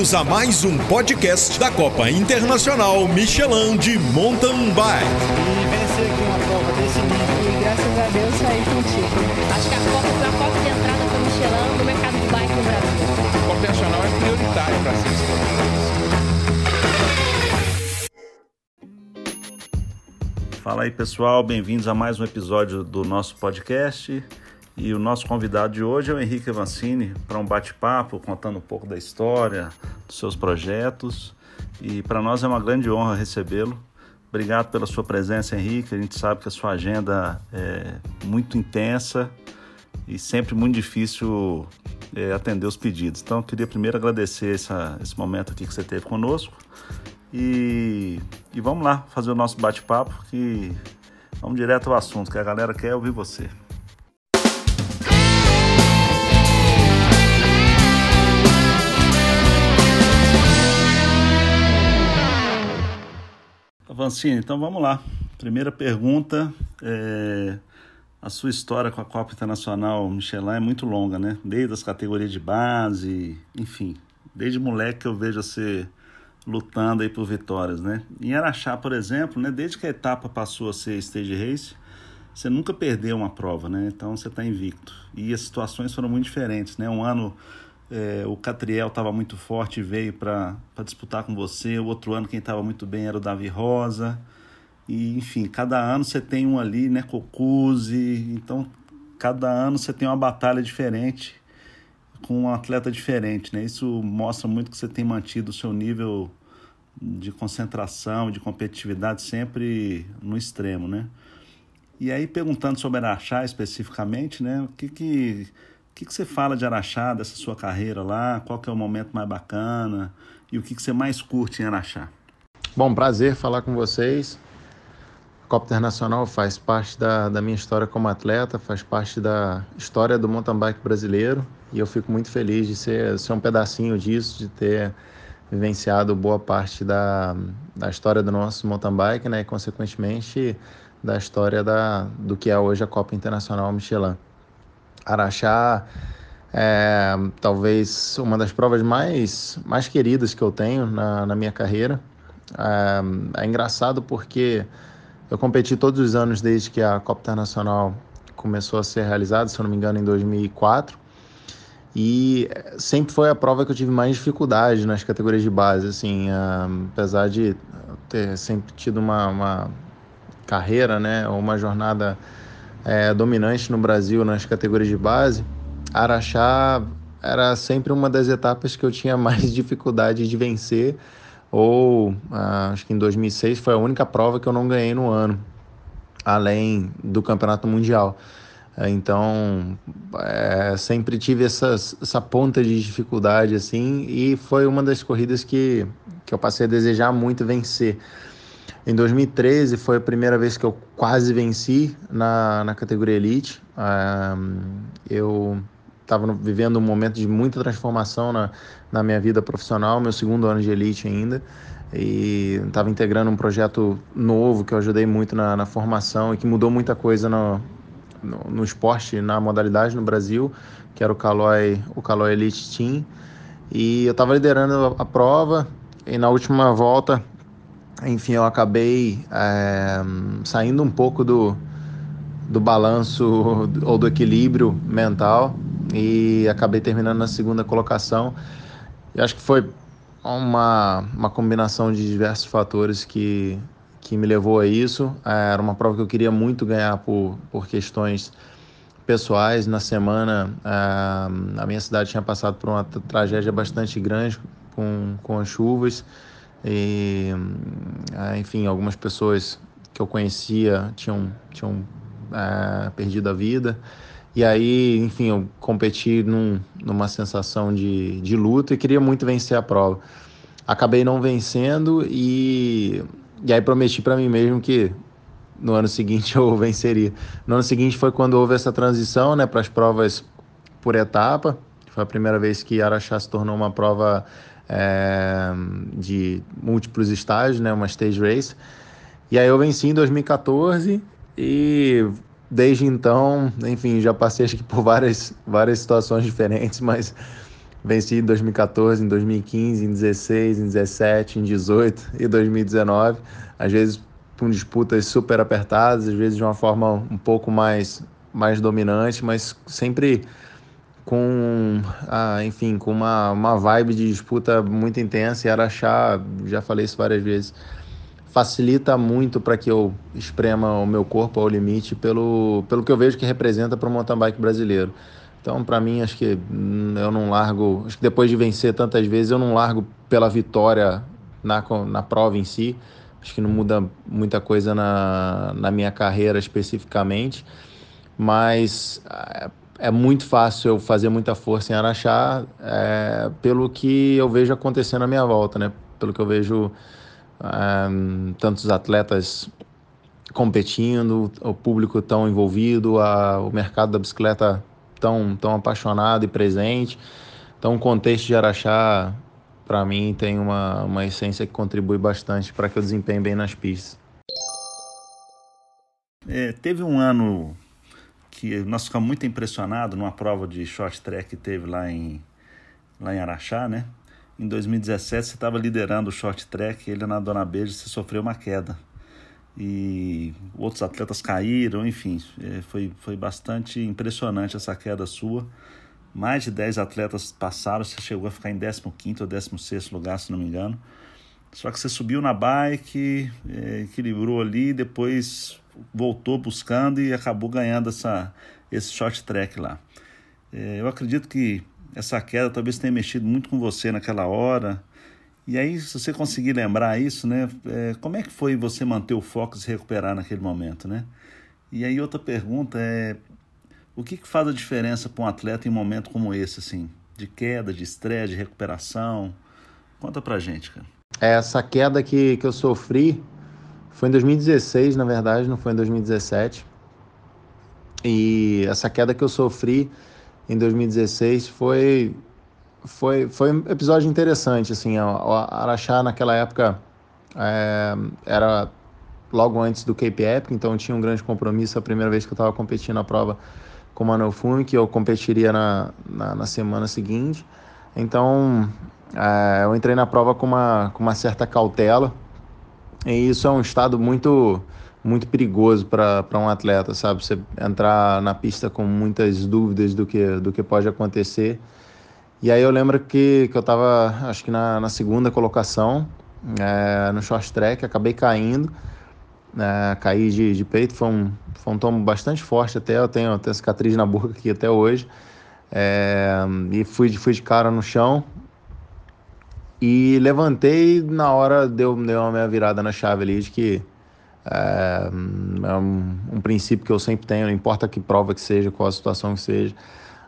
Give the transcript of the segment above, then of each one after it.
Bem-vindos a mais um podcast da Copa Internacional Michelin de Mountain Bike. E vencer aqui uma prova desse nível. E graças a Deus saí contigo. Acho que a Copa foi a porta de entrada para o Michelin no mercado de bike no Brasil. A Copa Internacional é prioritária para ser Fala aí pessoal, bem-vindos a mais um episódio do nosso podcast. E o nosso convidado de hoje é o Henrique Avancini para um bate-papo contando um pouco da história, dos seus projetos. E para nós é uma grande honra recebê-lo. Obrigado pela sua presença, Henrique. A gente sabe que a sua agenda é muito intensa e sempre muito difícil é, atender os pedidos. Então, eu queria primeiro agradecer essa, esse momento aqui que você teve conosco. E, e vamos lá fazer o nosso bate-papo, que vamos direto ao assunto, que a galera quer ouvir você. Vancini, então vamos lá. Primeira pergunta, é, a sua história com a Copa Internacional Michelin é muito longa, né? Desde as categorias de base, enfim, desde moleque que eu vejo você lutando aí por vitórias, né? Em Araxá, por exemplo, né? Desde que a etapa passou a ser stage race, você nunca perdeu uma prova, né? Então você está invicto. E as situações foram muito diferentes, né? Um ano é, o Catriel estava muito forte e veio para disputar com você. O outro ano quem estava muito bem era o Davi Rosa. E, enfim, cada ano você tem um ali, né? Cocuzzi. Então, cada ano você tem uma batalha diferente com um atleta diferente, né? Isso mostra muito que você tem mantido o seu nível de concentração, de competitividade sempre no extremo, né? E aí, perguntando sobre Araxá especificamente, né? O que que que, que você fala de Araxá, dessa sua carreira lá? Qual que é o momento mais bacana? E o que, que você mais curte em Araxá? Bom, prazer falar com vocês. A Copa Internacional faz parte da, da minha história como atleta, faz parte da história do mountain bike brasileiro e eu fico muito feliz de ser, ser um pedacinho disso, de ter vivenciado boa parte da, da história do nosso mountain bike né, e, consequentemente, da história da, do que é hoje a Copa Internacional Michelin. Araxá é talvez uma das provas mais, mais queridas que eu tenho na, na minha carreira. É, é engraçado porque eu competi todos os anos desde que a Copa Internacional começou a ser realizada, se eu não me engano, em 2004. E sempre foi a prova que eu tive mais dificuldade nas categorias de base, assim, apesar de ter sempre tido uma, uma carreira, né, uma jornada é, dominante no Brasil nas categorias de base, Araxá era sempre uma das etapas que eu tinha mais dificuldade de vencer, ou ah, acho que em 2006 foi a única prova que eu não ganhei no ano, além do Campeonato Mundial. Então, é, sempre tive essa, essa ponta de dificuldade assim, e foi uma das corridas que, que eu passei a desejar muito vencer. Em 2013 foi a primeira vez que eu quase venci na, na categoria Elite. eu estava vivendo um momento de muita transformação na, na minha vida profissional, meu segundo ano de Elite ainda. E estava integrando um projeto novo que eu ajudei muito na, na formação e que mudou muita coisa no, no, no, esporte, na modalidade no Brasil, que era o Caloi, o Caloi Elite Team. E eu estava liderando a, a prova e na última volta enfim, eu acabei é, saindo um pouco do, do balanço ou do equilíbrio mental e acabei terminando na segunda colocação. E acho que foi uma, uma combinação de diversos fatores que, que me levou a isso. É, era uma prova que eu queria muito ganhar por, por questões pessoais. Na semana, é, a minha cidade tinha passado por uma tragédia bastante grande com, com as chuvas. E, ah, enfim, algumas pessoas que eu conhecia tinham, tinham é, perdido a vida. E aí, enfim, eu competi num, numa sensação de, de luta e queria muito vencer a prova. Acabei não vencendo e, e aí prometi para mim mesmo que no ano seguinte eu venceria. No ano seguinte foi quando houve essa transição né, para as provas por etapa. Foi a primeira vez que Araxá se tornou uma prova é, de múltiplos estágios, né, uma stage race. E aí eu venci em 2014 e desde então, enfim, já passei acho que por várias, várias situações diferentes, mas Venci em 2014, em 2015, em 16, em 17, em 18 e 2019. Às vezes com disputas super apertadas, às vezes de uma forma um pouco mais, mais dominante, mas sempre com, ah, enfim, com uma, uma vibe de disputa muito intensa. E Araxá, já falei isso várias vezes, facilita muito para que eu esprema o meu corpo ao limite pelo, pelo que eu vejo que representa para o mountain bike brasileiro. Então, para mim, acho que eu não largo. Acho que depois de vencer tantas vezes, eu não largo pela vitória na, na prova em si. Acho que não muda muita coisa na, na minha carreira especificamente. Mas é, muito fácil eu fazer muita força em Araxá é, pelo que eu vejo acontecendo à minha volta, né? Pelo que eu vejo é, tantos atletas competindo, o público tão envolvido, a, o mercado da bicicleta tão, tão apaixonado e presente. Então, o contexto de Araxá, para mim, tem uma, uma essência que contribui bastante para que eu desempenhe bem nas pistas. É, teve um ano que nós ficamos muito impressionados numa prova de short track que teve lá em, lá em Araxá, né? Em 2017 você estava liderando o short track, ele na Dona Beija você sofreu uma queda e outros atletas caíram, enfim, é, foi, foi bastante impressionante essa queda sua. Mais de 10 atletas passaram, você chegou a ficar em 15 ou 16 lugar, se não me engano. Só que você subiu na bike, é, equilibrou ali, depois voltou buscando e acabou ganhando essa, esse short track lá. É, eu acredito que essa queda talvez tenha mexido muito com você naquela hora, e aí, se você conseguir lembrar isso, né, é, como é que foi você manter o foco e se recuperar naquele momento, né? E aí outra pergunta é, o que, que faz a diferença para um atleta em um momento como esse, assim, de queda, de estresse, de recuperação? Conta pra gente, cara. Essa queda que, que eu sofri foi em 2016, na verdade, não foi em 2017. E essa queda que eu sofri em 2016 foi foi, foi um episódio interessante, assim, o Araxá naquela época é, era logo antes do Cape Epic, então tinha um grande compromisso, a primeira vez que eu estava competindo na prova com o Manuel Fume, que eu competiria na, na, na semana seguinte, então é, eu entrei na prova com uma, com uma certa cautela, e isso é um estado muito muito perigoso para um atleta, sabe? Você entrar na pista com muitas dúvidas do que, do que pode acontecer, e aí eu lembro que, que eu estava, acho que na, na segunda colocação, é, no short track, acabei caindo, é, caí de, de peito, foi um, foi um tomo bastante forte até, eu tenho, tenho cicatriz na boca aqui até hoje, é, e fui, fui de cara no chão, e levantei na hora deu, deu uma minha virada na chave ali de que é, é um, um, princípio que eu sempre tenho, não importa que prova que seja, qual a situação que seja,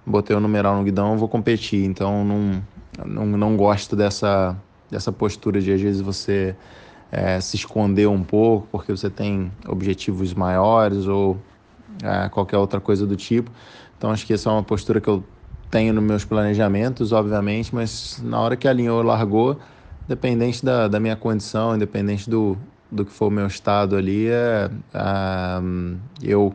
botei o numeral no guidão, vou competir. Então não, não, não gosto dessa, dessa postura de às vezes você é, se esconder um pouco porque você tem objetivos maiores ou é, qualquer outra coisa do tipo. Então acho que essa é uma postura que eu tenho nos meus planejamentos, obviamente, mas na hora que alinhou, largou, independente da, da minha condição, independente do, do que for o meu estado ali, é, é eu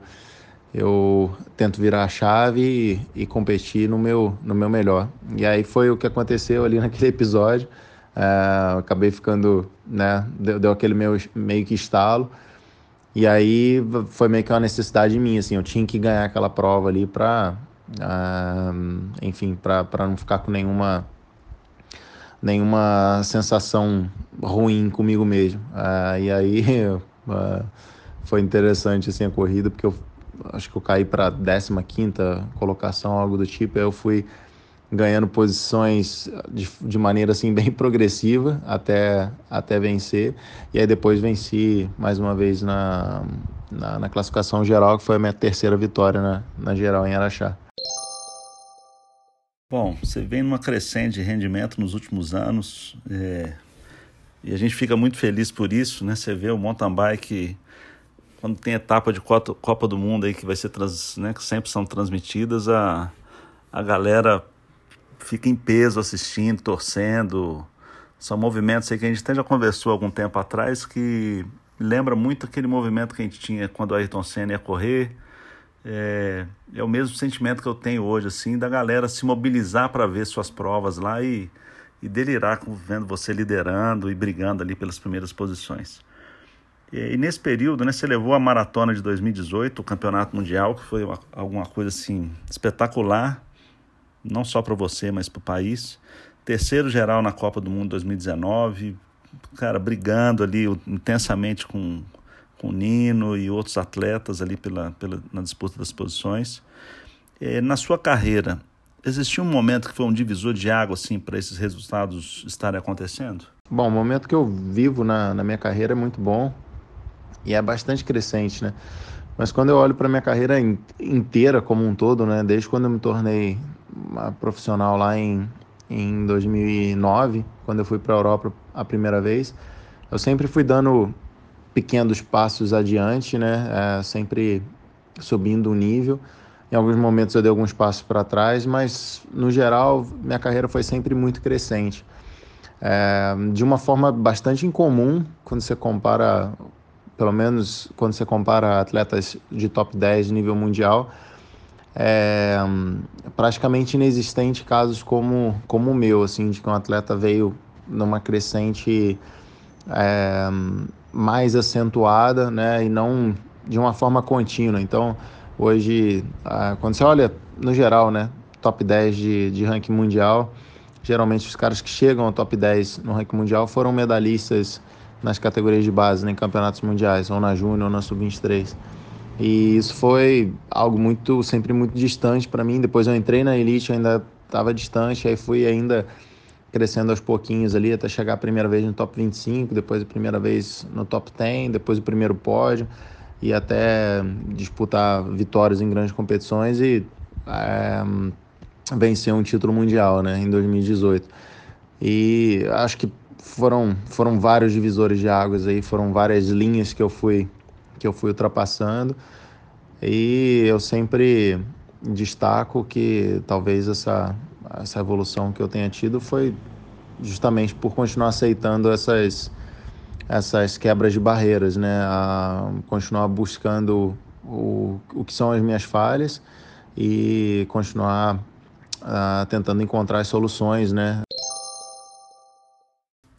eu tento virar a chave e, e, competir no meu, no meu melhor. E aí foi o que aconteceu ali naquele episódio. Uh, acabei ficando, né, deu, deu, aquele meu, meio que estalo. E aí foi meio que uma necessidade minha, assim, eu tinha que ganhar aquela prova ali para, ah, enfim, para não ficar com nenhuma nenhuma sensação ruim comigo mesmo. Uh, e aí foi interessante assim a corrida porque eu acho que eu caí para 15 colocação, algo do tipo. Aí eu fui ganhando posições de, de maneira assim bem progressiva até, até vencer. E aí depois venci mais uma vez na, na, na classificação geral, que foi a minha terceira vitória na, na geral em Araxá. Bom, você vem numa crescente de rendimento nos últimos anos é, e a gente fica muito feliz por isso, né? Você vê o mountain bike quando tem etapa de Copa do Mundo aí que vai ser trans, né, que sempre são transmitidas, a, a galera fica em peso assistindo, torcendo. São movimentos aí que a gente até já conversou algum tempo atrás que lembra muito aquele movimento que a gente tinha quando o Ayrton Senna ia correr. É, é o mesmo sentimento que eu tenho hoje, assim, da galera se mobilizar para ver suas provas lá e, e delirar com, vendo você liderando e brigando ali pelas primeiras posições. E, e, nesse período, né, você levou a maratona de 2018, o campeonato mundial, que foi uma, alguma coisa assim espetacular, não só para você, mas para o país. Terceiro geral na Copa do Mundo 2019, cara, brigando ali intensamente com, com o Nino e outros atletas ali pela, pela, na disputa das posições. É, na sua carreira, existiu um momento que foi um divisor de água assim, para esses resultados estarem acontecendo? Bom, o momento que eu vivo na, na minha carreira é muito bom e é bastante crescente, né? Mas quando eu olho para minha carreira in, inteira como um todo, né, desde quando eu me tornei profissional lá em, em 2009, quando eu fui para a Europa a primeira vez, eu sempre fui dando pequenos passos adiante, né? É, sempre subindo o nível. Em alguns momentos eu dei alguns passos para trás, mas no geral minha carreira foi sempre muito crescente. É, de uma forma bastante incomum quando você compara, pelo menos quando você compara atletas de top 10 nível mundial, é praticamente inexistente casos como, como o meu, assim, de que um atleta veio numa crescente é, mais acentuada, né, e não de uma forma contínua. Então, hoje, quando você olha no geral, né, top 10 de, de ranking mundial, geralmente os caras que chegam ao top 10 no ranking mundial foram medalhistas nas categorias de base, né, em campeonatos mundiais, ou na Júnior ou na Sub-23. E isso foi algo muito, sempre muito distante para mim. Depois eu entrei na elite, eu ainda estava distante, aí fui ainda crescendo aos pouquinhos ali até chegar a primeira vez no top 25, depois a primeira vez no top 10, depois o primeiro pódio e até disputar vitórias em grandes competições e é, vencer um título mundial né, em 2018. E acho que foram, foram vários divisores de águas aí, foram várias linhas que eu fui que eu fui ultrapassando e eu sempre destaco que talvez essa essa evolução que eu tenha tido foi justamente por continuar aceitando essas essas quebras de barreiras, né? A continuar buscando o, o que são as minhas falhas e continuar a, tentando encontrar as soluções, né?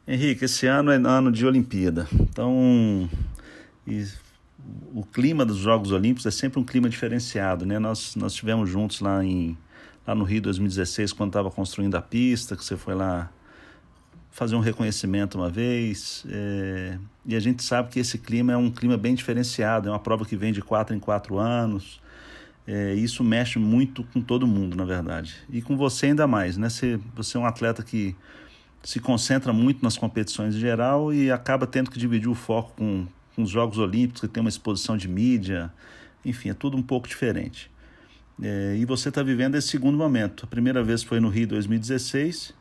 Henrique, esse ano é ano de Olimpíada, então o clima dos Jogos Olímpicos é sempre um clima diferenciado, né? Nós nós estivemos juntos lá em lá no Rio 2016, quando estava construindo a pista, que você foi lá fazer um reconhecimento uma vez. É, e a gente sabe que esse clima é um clima bem diferenciado, é uma prova que vem de quatro em quatro anos. É, isso mexe muito com todo mundo, na verdade. E com você ainda mais, né? Você, você é um atleta que se concentra muito nas competições em geral e acaba tendo que dividir o foco com, com os Jogos Olímpicos, que tem uma exposição de mídia. Enfim, é tudo um pouco diferente. É, e você está vivendo esse segundo momento. A primeira vez foi no Rio 2016,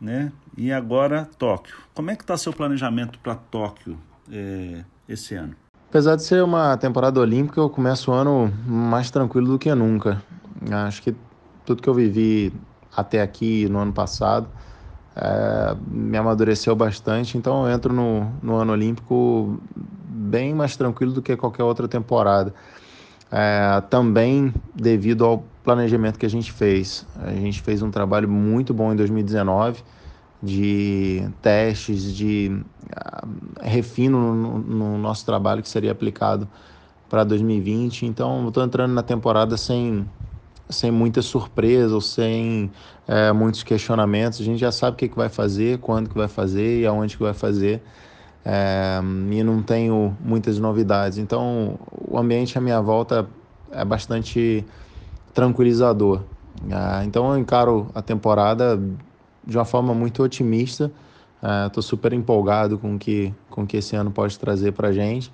né? E agora Tóquio. Como é que está seu planejamento para Tóquio é, esse ano? Apesar de ser uma temporada olímpica, eu começo o ano mais tranquilo do que nunca. Acho que tudo que eu vivi até aqui no ano passado é, me amadureceu bastante, então eu entro no, no ano olímpico bem mais tranquilo do que qualquer outra temporada é, também devido ao planejamento que a gente fez. A gente fez um trabalho muito bom em 2019 de testes, de uh, refino no, no, nosso trabalho que seria aplicado para 2020. Então, estou entrando na temporada sem, sem muita surpresa ou sem é, muitos questionamentos. A gente já sabe o que, que vai fazer, quando que vai fazer e aonde que vai fazer é, e não tenho muitas novidades. Então, o ambiente à minha volta é bastante tranquilizador. É, então, eu encaro a temporada de uma forma muito otimista. Estou é, super empolgado com que, o com que esse ano pode trazer para gente,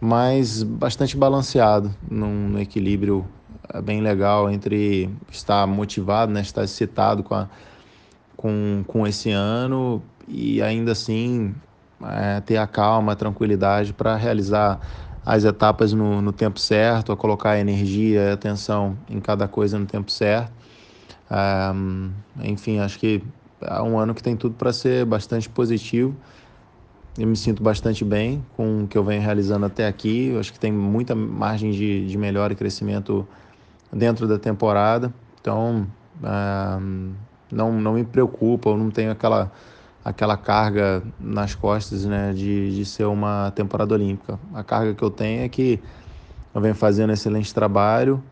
mas bastante balanceado, num, num equilíbrio é, bem legal entre estar motivado, né, estar excitado com, a, com, com esse ano e ainda assim é, ter a calma, a tranquilidade para realizar as etapas no, no, tempo certo, a colocar a energia e atenção em cada coisa no tempo certo. É, enfim, acho que é um ano que tem tudo para ser bastante positivo eu me sinto bastante bem com o que eu venho realizando até aqui. Eu acho que tem muita margem de, de melhora e crescimento dentro da temporada. Então, uh, não, não me preocupa, eu não tenho aquela, aquela carga nas costas né, de, de ser uma temporada olímpica. A carga que eu tenho é que eu venho fazendo excelente trabalho,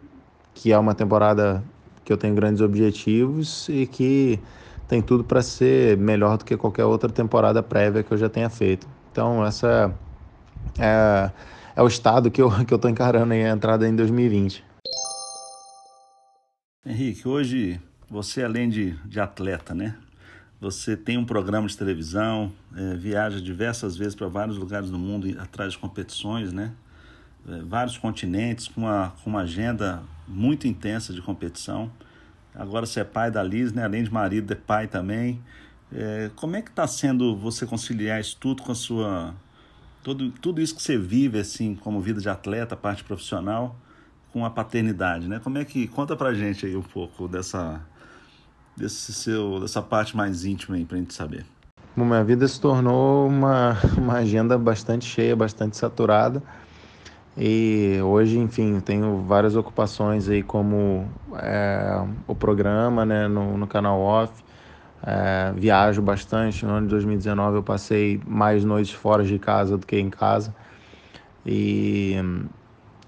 que é uma temporada que eu tenho grandes objetivos e que tem tudo para ser melhor do que qualquer outra temporada prévia que eu já tenha feito. Então, essa é, é o estado que eu que eu estou encarando aí, a entrada em 2020. Henrique, hoje você, além de, de atleta, né? Você tem um programa de televisão, é, viaja diversas vezes para vários lugares do mundo atrás de competições, né? É, vários continentes, com uma, com uma agenda muito intensa de competição. Agora você é pai da Liz, né? Além de marido, é pai também. É, como é que está sendo você conciliar isso tudo com a sua... Tudo, tudo isso que você vive, assim, como vida de atleta, parte profissional, com a paternidade, né? Como é que... Conta pra gente aí um pouco dessa, desse seu, dessa parte mais íntima aí pra gente saber. Bom, minha vida se tornou uma, uma agenda bastante cheia, bastante saturada. E hoje, enfim, tenho várias ocupações aí, como é, o programa né, no, no canal Off. É, viajo bastante. No ano de 2019 eu passei mais noites fora de casa do que em casa. E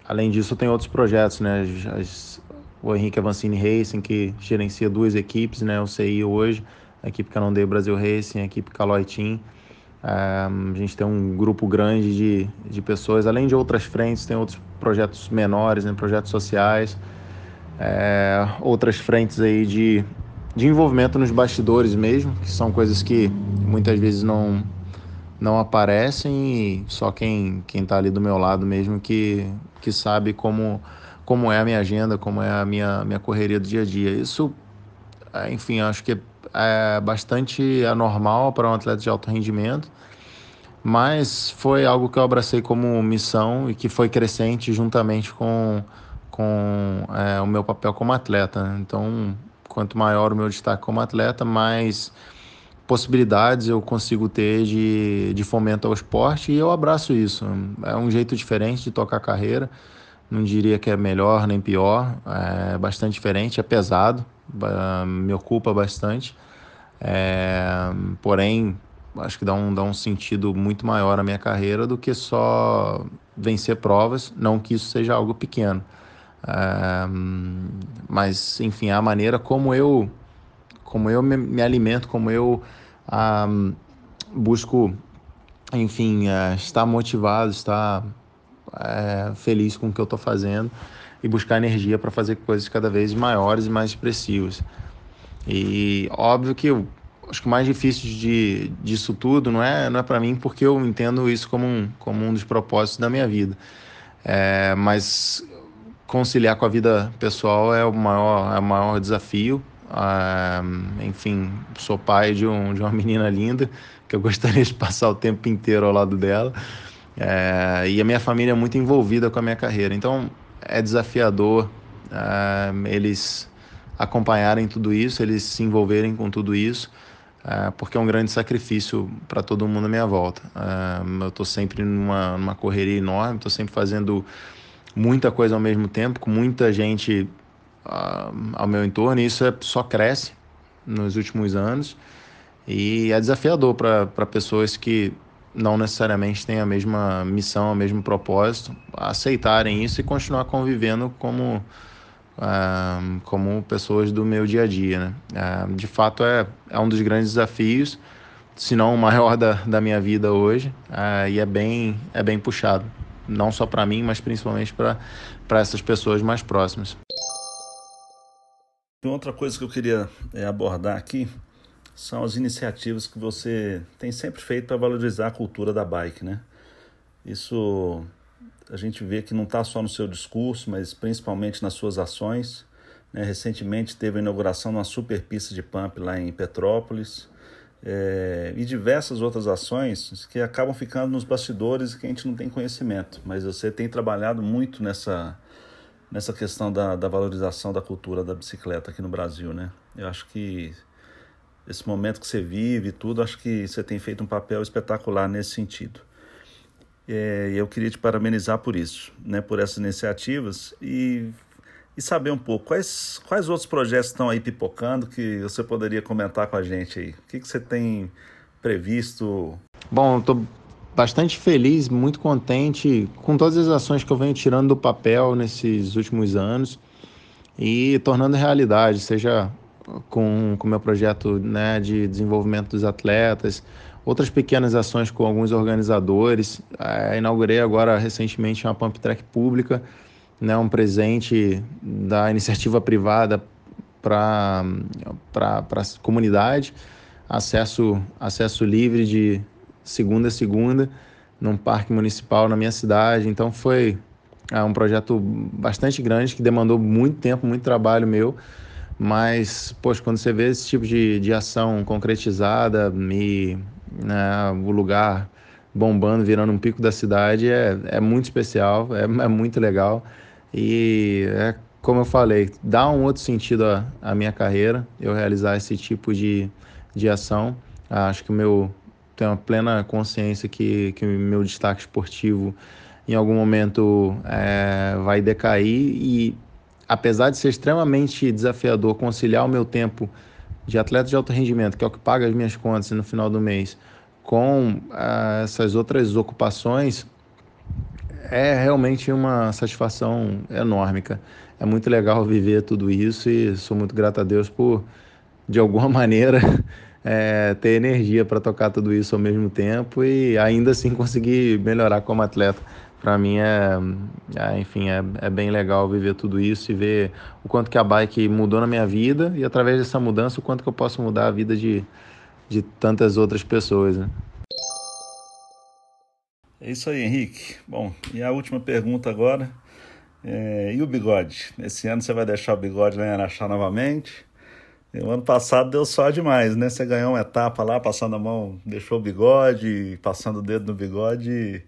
além disso, tenho outros projetos, né? As, o Henrique Avancini Racing, que gerencia duas equipes, né? O CI hoje, a equipe Canondei Brasil Racing, a equipe Caloi Team. a gente tem um grupo grande de, de pessoas, além de outras frentes, tem outros projetos menores, né? projetos sociais, é, outras frentes aí de, de envolvimento nos bastidores mesmo, que são coisas que muitas vezes não, não aparecem e só quem quem está ali do meu lado mesmo que, que sabe como como é a minha agenda, como é a minha, minha correria do dia a dia. Isso, é, enfim, acho que é bastante anormal para um atleta de alto rendimento, mas foi algo que eu abracei como missão e que foi crescente juntamente com, com é, o meu papel como atleta. Então, quanto maior o meu destaque como atleta, mais possibilidades eu consigo ter de, de fomento ao esporte e eu abraço isso. É um jeito diferente de tocar a carreira não diria que é melhor nem pior, é bastante diferente, é pesado, me ocupa bastante, é, porém acho que dá um, dá um sentido muito maior à minha carreira do que só vencer provas, não que isso seja algo pequeno, é, mas enfim, a maneira como eu, como eu me, me alimento, como eu ah, busco, enfim, é, estar motivado, estar é, feliz com o que eu estou fazendo e buscar energia para fazer coisas cada vez maiores e mais expressivas. E óbvio que eu acho que o mais difícil de, disso tudo não é, não é para mim, porque eu entendo isso como um, como um dos propósitos da minha vida. É, mas conciliar com a vida pessoal é o maior, é o maior desafio. Ah, enfim, sou pai de, um, de uma menina linda que eu gostaria de passar o tempo inteiro ao lado dela. É, e a minha família é muito envolvida com a minha carreira. Então é desafiador é, eles acompanharem tudo isso, eles se envolverem com tudo isso, é, porque é um grande sacrifício para todo mundo à minha volta. É, eu estou sempre numa, numa correria enorme, estou sempre fazendo muita coisa ao mesmo tempo, com muita gente uh, ao meu entorno, e isso é, só cresce nos últimos anos. E é desafiador para pessoas que não necessariamente têm a mesma missão, o mesmo propósito, aceitarem isso e continuar convivendo como, uh, como pessoas do meu dia a dia. Né? Uh, de fato, é, é um dos grandes desafios, se não o maior da, da minha vida hoje, uh, e é bem, é bem puxado, não só para mim, mas principalmente para essas pessoas mais próximas. Outra coisa que eu queria é, abordar aqui são as iniciativas que você tem sempre feito para valorizar a cultura da bike, né? Isso a gente vê que não está só no seu discurso, mas principalmente nas suas ações. Né? Recentemente teve a inauguração de uma super pista de pump lá em Petrópolis é, e diversas outras ações que acabam ficando nos bastidores e que a gente não tem conhecimento. Mas você tem trabalhado muito nessa, nessa questão da, da valorização da cultura da bicicleta aqui no Brasil, né? Eu acho que esse momento que você vive e tudo, acho que você tem feito um papel espetacular nesse sentido. É, eu queria te parabenizar por isso, né, por essas iniciativas e, e saber um pouco quais, quais outros projetos estão aí pipocando que você poderia comentar com a gente aí. O que, que você tem previsto? Bom, estou bastante feliz, muito contente com todas as ações que eu venho tirando do papel nesses últimos anos e tornando realidade, seja com o meu projeto né, de desenvolvimento dos atletas, outras pequenas ações com alguns organizadores. É, inaugurei agora recentemente uma pump track pública, né, um presente da iniciativa privada para a comunidade, acesso, acesso livre de segunda a segunda, num parque municipal na minha cidade. Então foi é, um projeto bastante grande que demandou muito tempo, muito trabalho meu. Mas, poxa, quando você vê esse tipo de, de ação concretizada e né, o lugar bombando, virando um pico da cidade, é, é muito especial, é, é muito legal. E é como eu falei, dá um outro sentido à, minha carreira, eu realizar esse tipo de, de ação. Acho que o meu tenho uma plena consciência que, que o meu destaque esportivo em algum momento é, vai decair e apesar de ser extremamente desafiador conciliar o meu tempo de atleta de alto rendimento, que é o que paga as minhas contas no final do mês, com uh, essas outras ocupações, é realmente uma satisfação enorme. É muito legal viver tudo isso e sou muito grato a Deus por, de alguma maneira, é, ter energia para tocar tudo isso ao mesmo tempo e ainda assim conseguir melhorar como atleta para mim é, é enfim, é, é, bem legal viver tudo isso e ver o quanto que a bike mudou na minha vida e através dessa mudança o quanto que eu posso mudar a vida de, de tantas outras pessoas. Né? É isso aí, Henrique. Bom, e a última pergunta agora. É, e o bigode? Esse ano você vai deixar o bigode lá em Araxá novamente? O ano passado deu só demais, né? Você ganhou uma etapa lá, passando a mão, deixou o bigode, passando o dedo no bigode.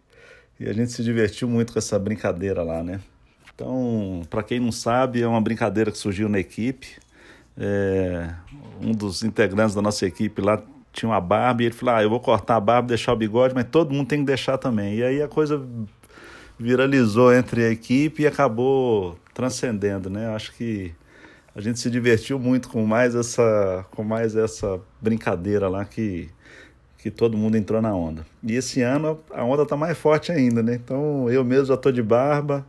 E a gente se divertiu muito com essa brincadeira lá, né? Então, para quem não sabe, é uma brincadeira que surgiu na equipe. É, um dos integrantes da nossa equipe lá tinha uma barba e ele falou: Ah, eu vou cortar a barba, deixar o bigode, mas todo mundo tem que deixar também. E aí a coisa viralizou entre a equipe e acabou transcendendo, né? Acho que a gente se divertiu muito com mais essa, com mais essa brincadeira lá que que todo mundo entrou na onda. E esse ano a onda tá mais forte ainda, né? Então eu mesmo já tô de barba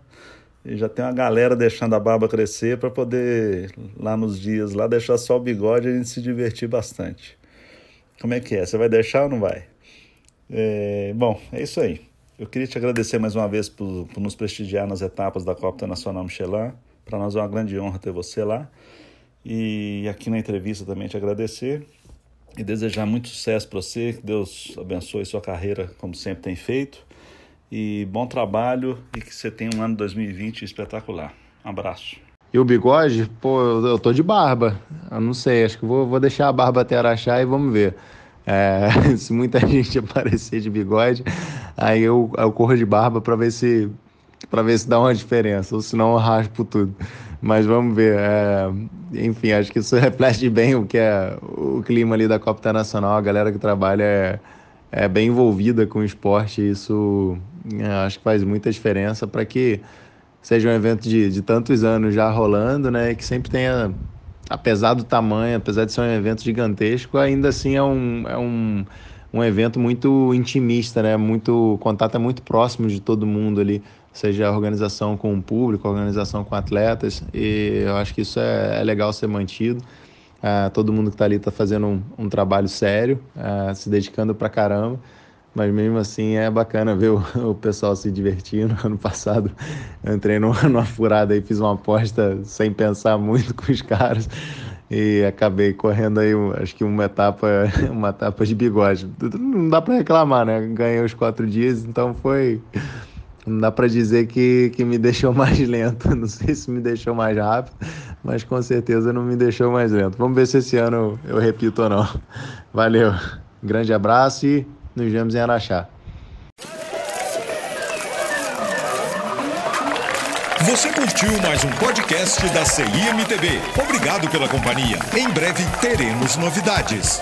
e já tem uma galera deixando a barba crescer para poder lá nos dias lá deixar só o bigode e a gente se divertir bastante. Como é que é? Você vai deixar ou não vai? É, bom, é isso aí. Eu queria te agradecer mais uma vez por, por nos prestigiar nas etapas da Copa Nacional Michelin. Para nós é uma grande honra ter você lá. E aqui na entrevista também te agradecer e desejar muito sucesso para você, que Deus abençoe sua carreira como sempre tem feito. E bom trabalho e que você tenha um ano 2020 espetacular. Um abraço. E o bigode, pô, eu, tô de barba. Eu não sei, acho que vou, vou deixar a barba até Araxá e vamos ver. É, se muita gente aparecer de bigode, aí eu, eu corro de barba para ver se para ver se dá uma diferença, ou senão eu raspo tudo. Mas vamos ver. É, enfim, acho que isso reflete bem o que é o clima ali da Copa Internacional. A galera que trabalha é, é bem envolvida com o esporte. Isso é, acho que faz muita diferença para que seja um evento de, de tantos anos já rolando, né? Que sempre tenha, apesar do tamanho, apesar de ser um evento gigantesco, ainda assim é um, é um, um evento muito intimista, né? Muito, o contato é muito próximo de todo mundo ali seja organização com o público, organização com atletas, e eu acho que isso é, é legal ser mantido. Uh, todo mundo que está ali está fazendo um, um, trabalho sério, uh, se dedicando pra caramba, mas mesmo assim é bacana ver o, o pessoal se divertindo. Ano passado eu entrei numa, numa furada e fiz uma aposta sem pensar muito com os caras e acabei correndo aí, acho que uma etapa, uma etapa de bigode. Não dá para reclamar, né? Ganhei os quatro dias, então foi não dá para dizer que, que me deixou mais lento. Não sei se me deixou mais rápido, mas com certeza não me deixou mais lento. Vamos ver se esse ano eu repito ou não. Valeu. Grande abraço e nos vemos em Araxá. Você curtiu mais um podcast da CIMTB. Obrigado pela companhia. Em breve teremos novidades.